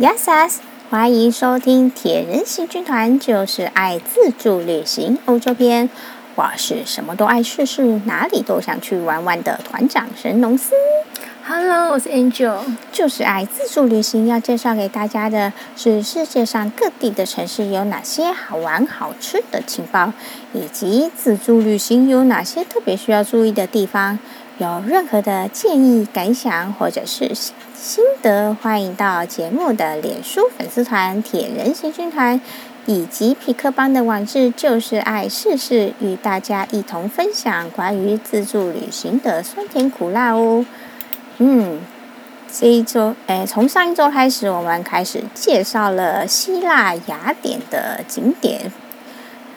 Yes，欢迎收听铁人行军团，就是爱自助旅行欧洲篇。我是什么都爱试试，哪里都想去玩玩的团长神农司。Hello，我是 Angel，就是爱自助旅行。要介绍给大家的是世界上各地的城市有哪些好玩好吃的情报，以及自助旅行有哪些特别需要注意的地方。有任何的建议、感想或者是心得，欢迎到节目的脸书粉丝团“铁人行军团”以及皮克邦的网志“就是爱试试”，与大家一同分享关于自助旅行的酸甜苦辣哦。嗯，这一周，诶，从上一周开始，我们开始介绍了希腊雅典的景点。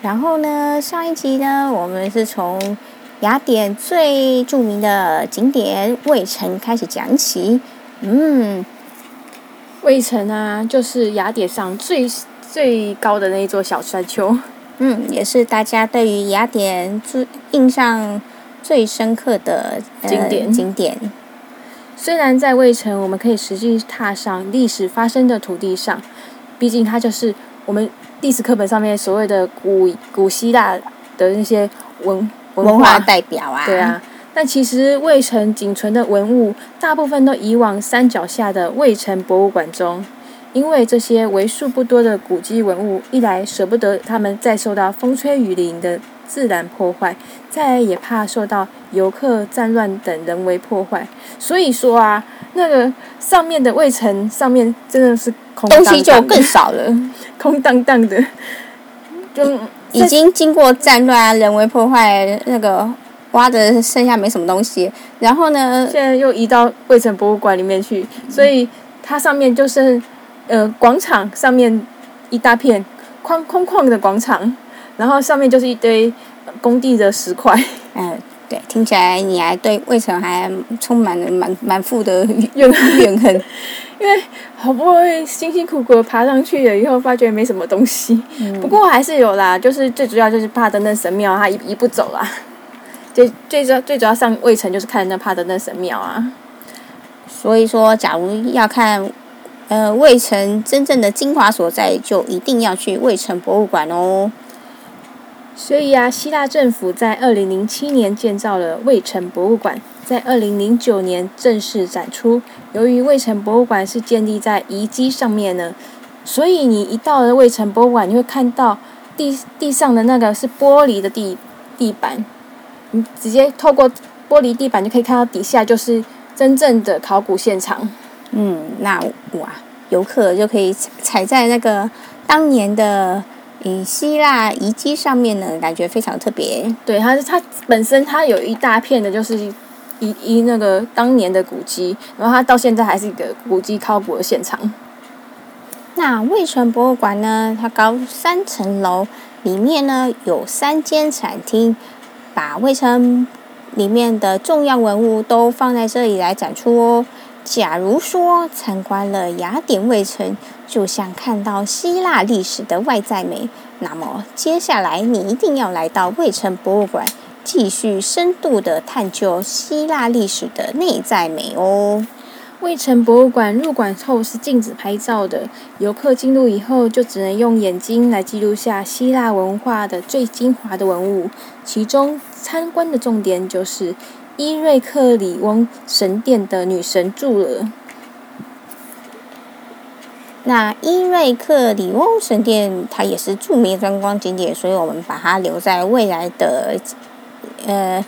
然后呢，上一集呢，我们是从雅典最著名的景点卫城开始讲起。嗯，卫城啊，就是雅典上最最高的那一座小山丘。嗯，也是大家对于雅典最印象最深刻的景点。景点。虽然在卫城，我们可以实际踏上历史发生的土地上，毕竟它就是我们历史课本上面所谓的古古希腊的那些文文化，代表啊。对啊，但其实魏城仅存的文物，大部分都移往山脚下的魏城博物馆中，因为这些为数不多的古迹文物，一来舍不得它们再受到风吹雨淋的自然破坏，再也怕受到游客战乱等人为破坏，所以说啊，那个上面的卫城上面真的是空荡荡，东西就更少了，空荡荡的，就已经经过战乱、人为破坏，那个挖的剩下没什么东西。然后呢，现在又移到卫城博物馆里面去，所以它上面就是呃广场上面一大片空空旷的广场。然后上面就是一堆工地的石块。嗯，对，听起来你还对卫城还充满了满满腹的 怨怨恨，因为好不容易辛辛苦苦爬上去了以后，发觉没什么东西。嗯、不过还是有啦，就是最主要就是帕德嫩神庙，它移移不走啦。最最主要最主要上卫城就是看那帕德嫩神庙啊。所以说，假如要看呃卫城真正的精华所在，就一定要去卫城博物馆哦。所以啊，希腊政府在二零零七年建造了卫城博物馆，在二零零九年正式展出。由于卫城博物馆是建立在遗迹上面呢，所以你一到了卫城博物馆，你会看到地地上的那个是玻璃的地地板，你直接透过玻璃地板就可以看到底下就是真正的考古现场。嗯，那哇，游客就可以踩在那个当年的。以希腊遗迹上面呢，感觉非常特别。对，它它本身它有一大片的，就是一一那个当年的古迹，然后它到现在还是一个古迹考古的现场。那卫城博物馆呢，它高三层楼，里面呢有三间展厅，把卫城里面的重要文物都放在这里来展出哦。假如说参观了雅典卫城，就像看到希腊历史的外在美，那么接下来你一定要来到卫城博物馆，继续深度的探究希腊历史的内在美哦。卫城博物馆入馆后是禁止拍照的，游客进入以后就只能用眼睛来记录下希腊文化的最精华的文物，其中参观的重点就是。伊瑞克里翁神殿的女神柱了。那伊瑞克里翁神殿，它也是著名观光景点，所以我们把它留在未来的呃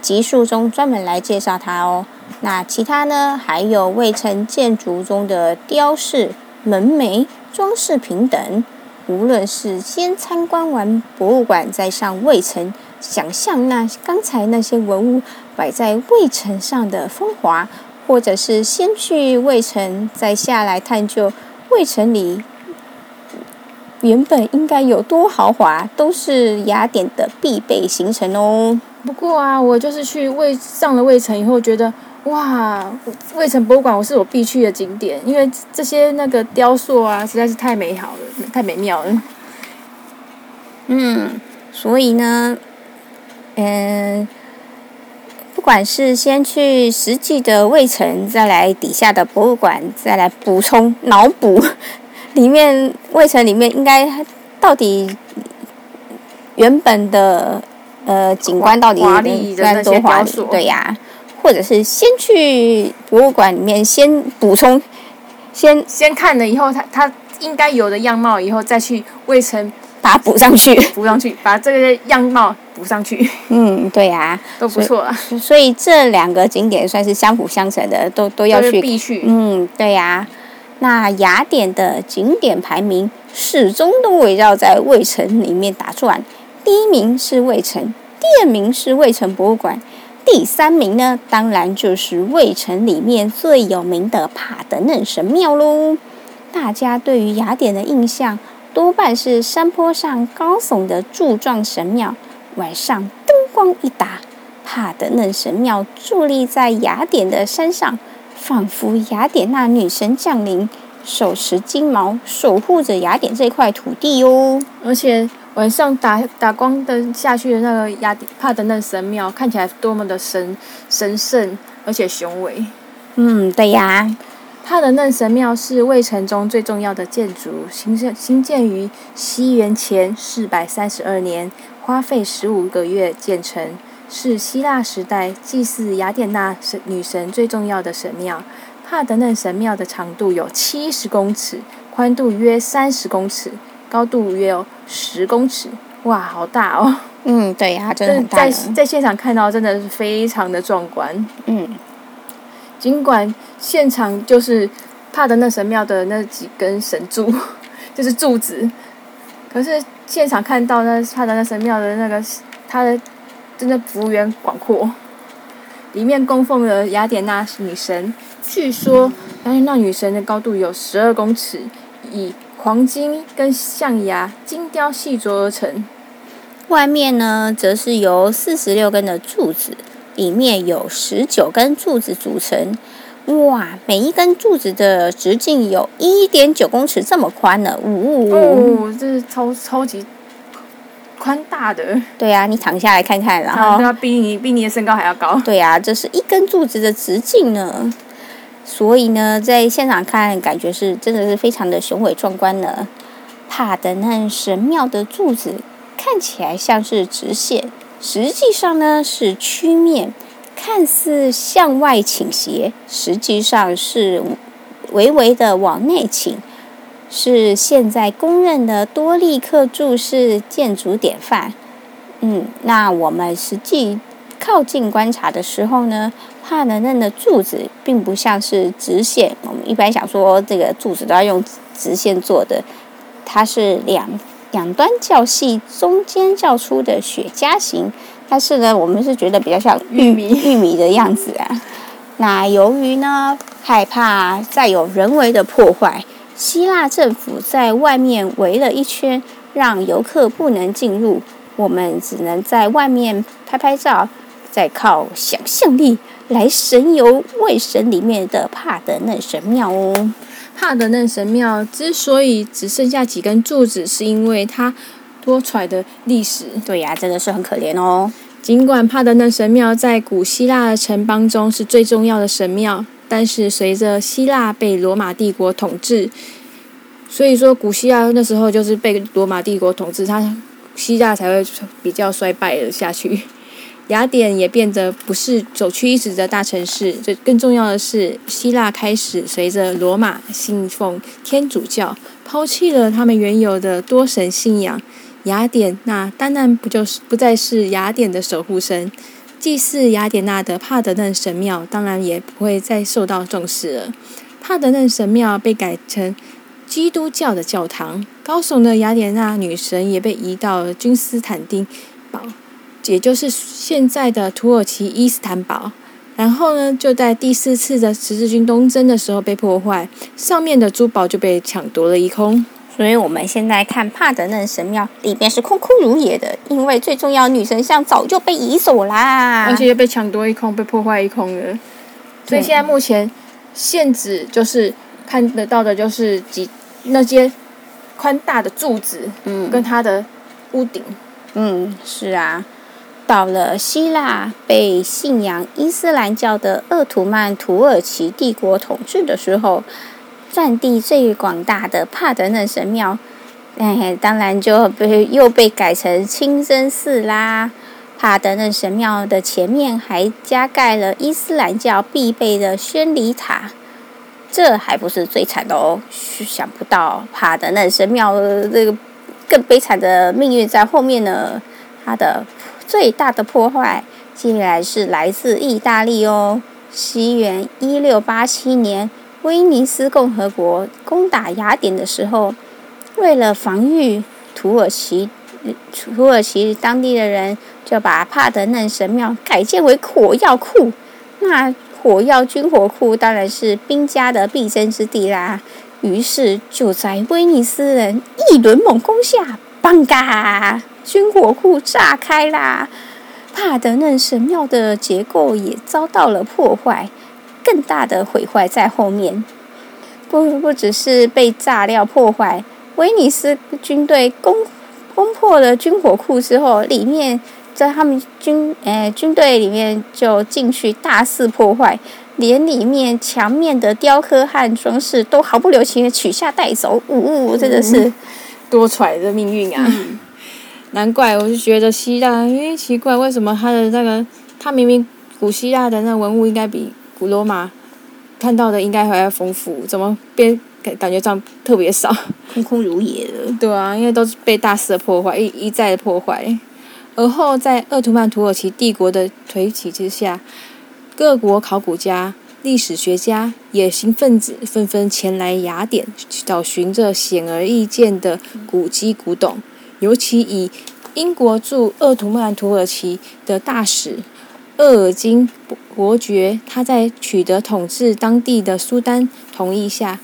集数中专门来介绍它哦。那其他呢，还有魏城建筑中的雕饰、门楣、装饰品等。无论是先参观完博物馆再上魏城，想象那刚才那些文物摆在魏城上的风华，或者是先去魏城再下来探究魏城里原本应该有多豪华，都是雅典的必备行程哦。不过啊，我就是去卫上了卫城以后，觉得。哇，卫城博物馆我是我必去的景点，因为这些那个雕塑啊，实在是太美好了，太美妙了。嗯，所以呢，嗯，不管是先去实际的卫城，再来底下的博物馆，再来补充脑补，里面卫城里面应该到底原本的呃景观到底华丽的多华丽？对呀，或者是先去博物馆里面先补充，先 先看了以后，它它应该有的样貌，以后再去卫城。把它补上去，补上去，把这个样貌补上去。嗯，对呀、啊，都不错啊。所以这两个景点算是相辅相成的，都都要去。必须。嗯，对呀、啊。那雅典的景点排名始终都围绕在卫城里面打转，第一名是卫城，第二名是卫城博物馆，第三名呢，当然就是卫城里面最有名的帕德嫩神庙喽。大家对于雅典的印象，多半是山坡上高耸的柱状神庙，晚上灯光一打，帕德嫩神庙伫立在雅典的山上，仿佛雅典娜女神降临，手持金矛，守护着雅典这块土地哦。而且晚上打打光灯下去的那个雅典帕德嫩神庙，看起来多么的神神圣，而且雄伟。嗯，对呀。帕德嫩神庙是卫城中最重要的建筑，新建兴建于西元前四百三十二年，花费十五个月建成，是希腊时代祭祀雅典娜神女神最重要的神庙。帕德嫩神庙的长度有七十公尺，宽度约三十公尺，高度约有十公尺。哇，好大哦！嗯，对呀，真的很大。在在现场看到，真的是非常的壮观。嗯。尽管现场就是帕德嫩神庙的那几根神柱，就是柱子，可是现场看到那帕德嫩神庙的那个，它的真的幅员广阔，里面供奉了雅典娜女神，据说雅典娜女神的高度有十二公尺，以黄金跟象牙精雕细琢而成。外面呢，则是由四十六根的柱子。里面有十九根柱子组成，哇！每一根柱子的直径有一点九公尺这么宽呢，呜、哦！这是超超级宽大的。对啊，你躺下来看看，然后它比你比你的身高还要高。对啊，这是一根柱子的直径呢，所以呢，在现场看，感觉是真的是非常的雄伟壮观呢。帕德嫩神庙的柱子看起来像是直线。实际上呢是曲面，看似向外倾斜，实际上是微微的往内倾，是现在公认的多力克柱式建筑典范。嗯，那我们实际靠近观察的时候呢，帕能嫩的柱子并不像是直线。我们一般想说这个柱子都要用直线做的，它是两。两端较细，中间较粗的雪茄形，但是呢，我们是觉得比较像玉米玉米的样子啊。那由于呢，害怕再有人为的破坏，希腊政府在外面围了一圈，让游客不能进入。我们只能在外面拍拍照，再靠想象力来神游卫神里面的帕德嫩神庙哦。帕德嫩神庙之所以只剩下几根柱子，是因为它多舛的历史。对呀，真的是很可怜哦。尽管帕德嫩神庙在古希腊的城邦中是最重要的神庙，但是随着希腊被罗马帝国统治，所以说古希腊那时候就是被罗马帝国统治，它希腊才会比较衰败了下去。雅典也变得不是首屈一指的大城市。最更重要的是，希腊开始随着罗马信奉天主教，抛弃了他们原有的多神信仰。雅典那当然不就是不再是雅典的守护神，祭祀雅典娜的帕德嫩神庙当然也不会再受到重视了。帕德嫩神庙被改成基督教的教堂，高耸的雅典娜女神也被移到了君士坦丁堡。也就是现在的土耳其伊斯坦堡，然后呢，就在第四次的十字军东征的时候被破坏，上面的珠宝就被抢夺了一空。所以我们现在看帕德嫩神庙里面是空空如也的，因为最重要的女神像早就被移走啦，而且被抢夺一空，被破坏一空了。所以现在目前现址就是看得到的，就是几那些宽大的柱子，嗯，跟它的屋顶，嗯，是啊。到了希腊，被信仰伊斯兰教的鄂图曼土耳其帝国统治的时候，占地最广大的帕德嫩神庙，哎，当然就被又被改成清真寺啦。帕德嫩神庙的前面还加盖了伊斯兰教必备的宣礼塔。这还不是最惨的哦，想不到帕德嫩神庙这个更悲惨的命运在后面呢。它的最大的破坏竟然是来自意大利哦。西元一六八七年，威尼斯共和国攻打雅典的时候，为了防御土耳其，土耳其当地的人就把帕德嫩神庙改建为火药库。那火药军火库当然是兵家的必争之地啦。于是就在威尼斯人一轮猛攻下，邦嘎！军火库炸开啦！帕德嫩神庙的结构也遭到了破坏，更大的毁坏在后面。不不只是被炸料破坏，威尼斯军队攻攻破了军火库之后，里面在他们军呃军队里面就进去大肆破坏，连里面墙面的雕刻和装饰都毫不留情的取下带走。呜、呜，真的是多舛的命运啊！嗯难怪，我就觉得希腊，因为奇怪，为什么他的那个，他明明古希腊的那文物应该比古罗马看到的应该还要丰富，怎么变感感觉这样特别少，空空如也的？对啊，因为都是被大肆的破坏，一一再的破坏。而后在鄂图曼土耳其帝国的崛起之下，各国考古家、历史学家、野心分子纷纷前来雅典，找寻着显而易见的古迹古董。尤其以英国驻鄂图曼土耳其的大使厄尔金伯爵，他在取得统治当地的苏丹同意下，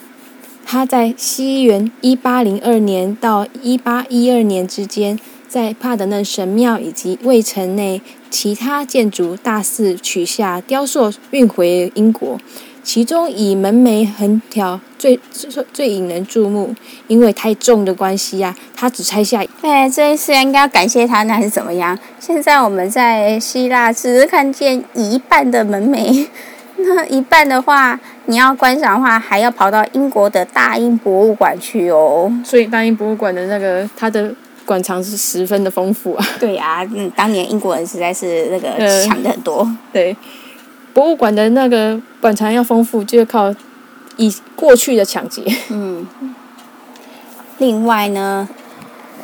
他在西元一八零二年到一八一二年之间，在帕德嫩神庙以及卫城内其他建筑大肆取下雕塑，运回英国。其中以门楣横条最最最引人注目，因为太重的关系呀、啊，他只拆下。哎，这一次应该要感谢他呢，还是怎么样？现在我们在希腊只是看见一半的门楣，那一半的话，你要观赏的话，还要跑到英国的大英博物馆去哦。所以大英博物馆的那个它的馆藏是十分的丰富啊。对呀、啊，嗯，当年英国人实在是那个抢的很多。呃、对。博物馆的那个馆藏要丰富，就靠以过去的抢劫。嗯。另外呢，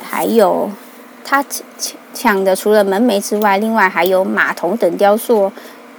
还有他抢抢的，除了门楣之外，另外还有马头等雕塑。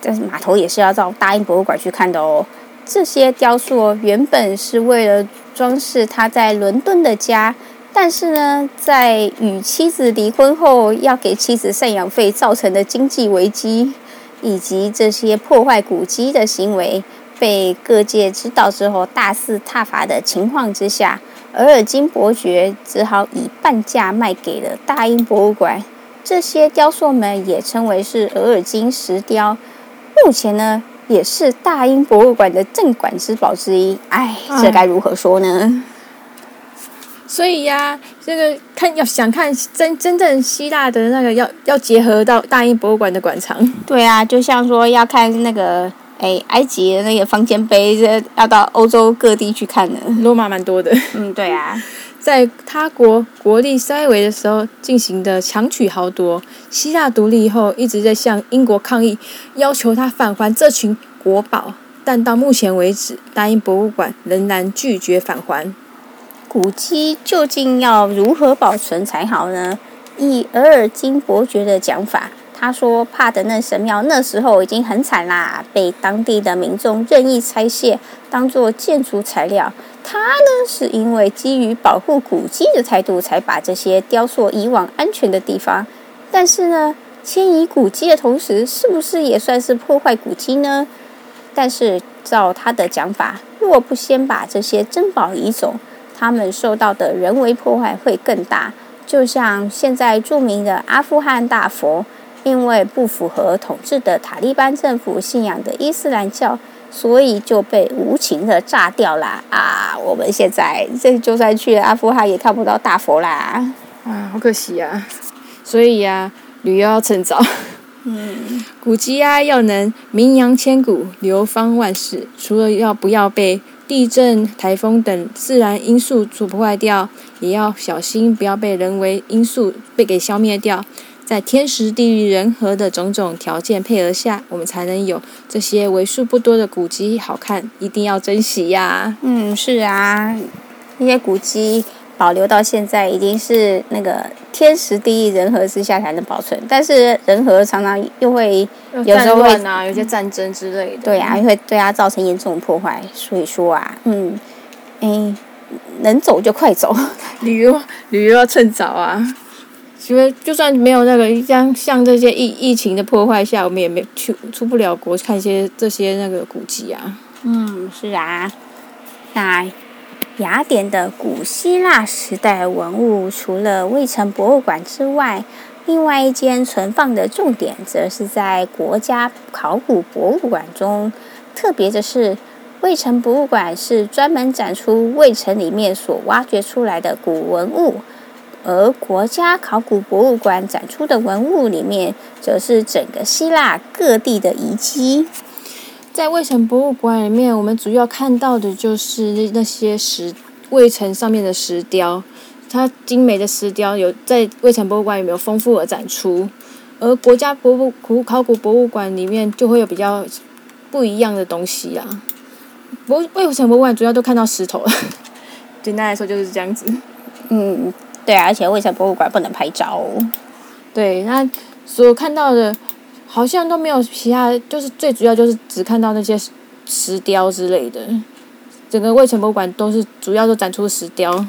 但是马头也是要到大英博物馆去看的哦。这些雕塑原本是为了装饰他在伦敦的家，但是呢，在与妻子离婚后，要给妻子赡养费造成的经济危机。以及这些破坏古迹的行为被各界知道之后，大肆挞伐的情况之下，额尔金伯爵只好以半价卖给了大英博物馆。这些雕塑们也称为是额尔金石雕，目前呢也是大英博物馆的镇馆之宝之一。哎，这该如何说呢？所以呀、啊，这个看要想看真真正希腊的那个要，要要结合到大英博物馆的馆藏。对啊，就像说要看那个哎埃及的那个方尖碑，这要到欧洲各地去看的。罗马蛮多的。嗯，对啊，在他国国力衰微的时候进行的强取豪夺，希腊独立以后一直在向英国抗议，要求他返还这群国宝，但到目前为止，大英博物馆仍然拒绝返还。古迹究竟要如何保存才好呢？以额尔金伯爵的讲法，他说帕德嫩神庙那时候已经很惨啦，被当地的民众任意拆卸，当做建筑材料。他呢是因为基于保护古迹的态度，才把这些雕塑移往安全的地方。但是呢，迁移古迹的同时，是不是也算是破坏古迹呢？但是照他的讲法，若不先把这些珍宝移走，他们受到的人为破坏会更大，就像现在著名的阿富汗大佛，因为不符合统治的塔利班政府信仰的伊斯兰教，所以就被无情的炸掉了啊！我们现在这就算去了阿富汗，也看不到大佛啦！啊，好可惜啊！所以呀、啊，旅游要趁早。嗯，古迹啊，要能名扬千古、流芳万世，除了要不要被地震、台风等自然因素所破坏掉，也要小心不要被人为因素被给消灭掉。在天时地利人和的种种条件配合下，我们才能有这些为数不多的古迹好看，一定要珍惜呀、嗯，是啊，那些古迹保留到现在，已经是那个天时地利人和之下才能保存。但是人和常常又会有时候会啊，有些战争之类的，对啊，又会对它造成严重的破坏。所以说啊，嗯，哎，能走就快走，旅游旅游要趁早啊！因为就算没有那个像像这些疫疫情的破坏下，我们也没去出不了国看一些这些那个古迹啊。嗯，是啊。那雅典的古希腊时代文物，除了卫城博物馆之外，另外一间存放的重点，则是在国家考古博物馆中。特别的是，卫城博物馆是专门展出卫城里面所挖掘出来的古文物。而国家考古博物馆展出的文物里面，则是整个希腊各地的遗迹。在卫城博物馆里面，我们主要看到的就是那些石卫城上面的石雕，它精美的石雕有在卫城博物馆里面有丰富的展出。而国家博物古考古博物馆里面就会有比较不一样的东西啊。博卫城博物馆主要都看到石头，简单来说就是这样子。嗯。对啊，而且卫城博物馆不能拍照哦。对，那所看到的，好像都没有其他，就是最主要就是只看到那些石雕之类的。整个卫城博物馆都是主要都展出石雕，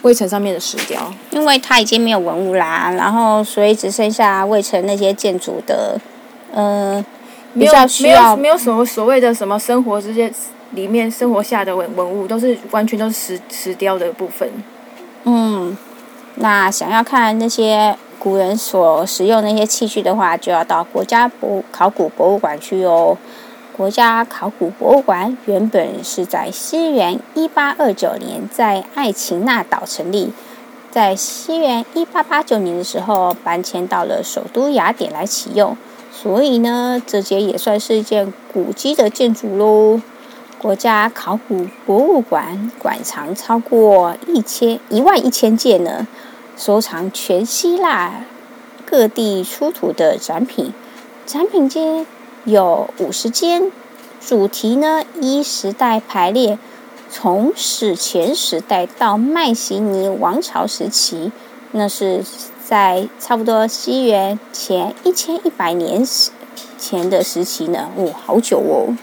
卫城上面的石雕。因为它已经没有文物啦，然后所以只剩下卫城那些建筑的，嗯、呃，没有没有没有什么所谓的什么生活这些里面生活下的文文物，都是完全都是石石雕的部分。嗯，那想要看那些古人所使用那些器具的话，就要到国家博考古博物馆去哦。国家考古博物馆原本是在西元一八二九年在爱琴纳岛成立，在西元一八八九年的时候搬迁到了首都雅典来启用，所以呢，这间也算是一件古迹的建筑喽。国家考古博物馆馆藏超过一千一万一千件呢，收藏全希腊各地出土的展品，展品间有五十间，主题呢依时代排列，从史前时代到迈锡尼王朝时期，那是在差不多西元前一千一百年前的时期呢，哦，好久哦。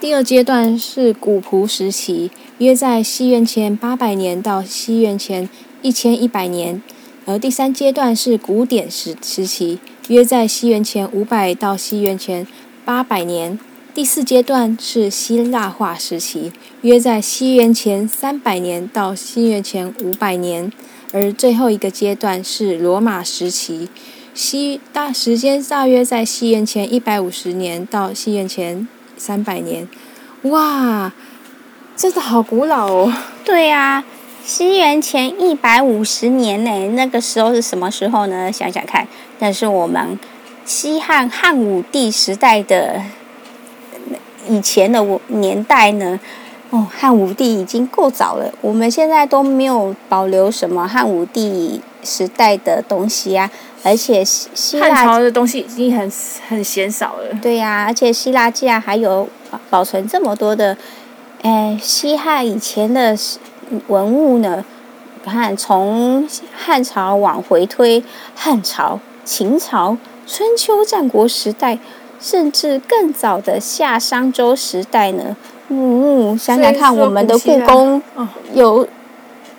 第二阶段是古朴时期，约在西元前八百年到西元前一千一百年；而第三阶段是古典时时期，约在西元前五百到西元前八百年；第四阶段是希腊化时期，约在西元前三百年到西元前五百年；而最后一个阶段是罗马时期，西大时间大约在西元前一百五十年到西元前。三百年，哇，真的好古老哦！对呀、啊，西元前一百五十年呢，那个时候是什么时候呢？想想看，那是我们西汉汉武帝时代的以前的年代呢。哦，汉武帝已经够早了，我们现在都没有保留什么汉武帝时代的东西啊。而且希希腊汉朝的东西已经很很鲜少了。对呀、啊，而且希腊竟然还有保存这么多的，哎，西汉以前的文物呢？看，从汉朝往回推，汉朝、秦朝、春秋战国时代，甚至更早的夏商周时代呢。嗯，想想看，我们的故宫有。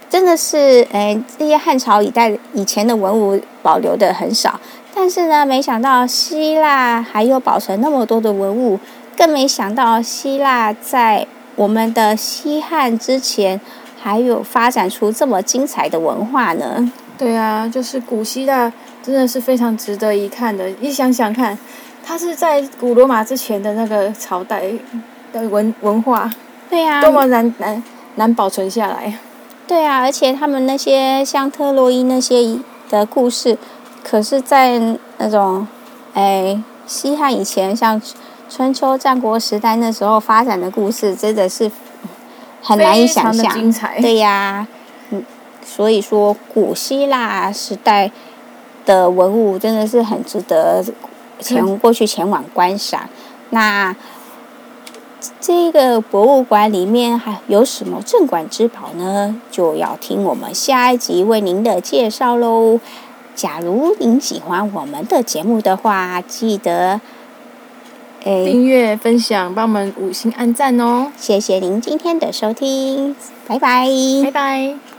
真的是，哎，这些汉朝以代以前的文物保留的很少，但是呢，没想到希腊还有保存那么多的文物，更没想到希腊在我们的西汉之前还有发展出这么精彩的文化呢。对啊，就是古希腊真的是非常值得一看的。你想想看，它是在古罗马之前的那个朝代的文文化，对呀、啊，多么难难难保存下来。对啊，而且他们那些像特洛伊那些的故事，可是，在那种哎，西汉以前像春秋战国时代那时候发展的故事，真的是很难以想象。精彩。对呀，嗯，所以说古希腊时代的文物真的是很值得前过去前往观赏。嗯、那。这个博物馆里面还有什么镇馆之宝呢？就要听我们下一集为您的介绍喽。假如您喜欢我们的节目的话，记得诶订阅、分享，帮我们五星按赞哦。谢谢您今天的收听，拜拜，拜拜。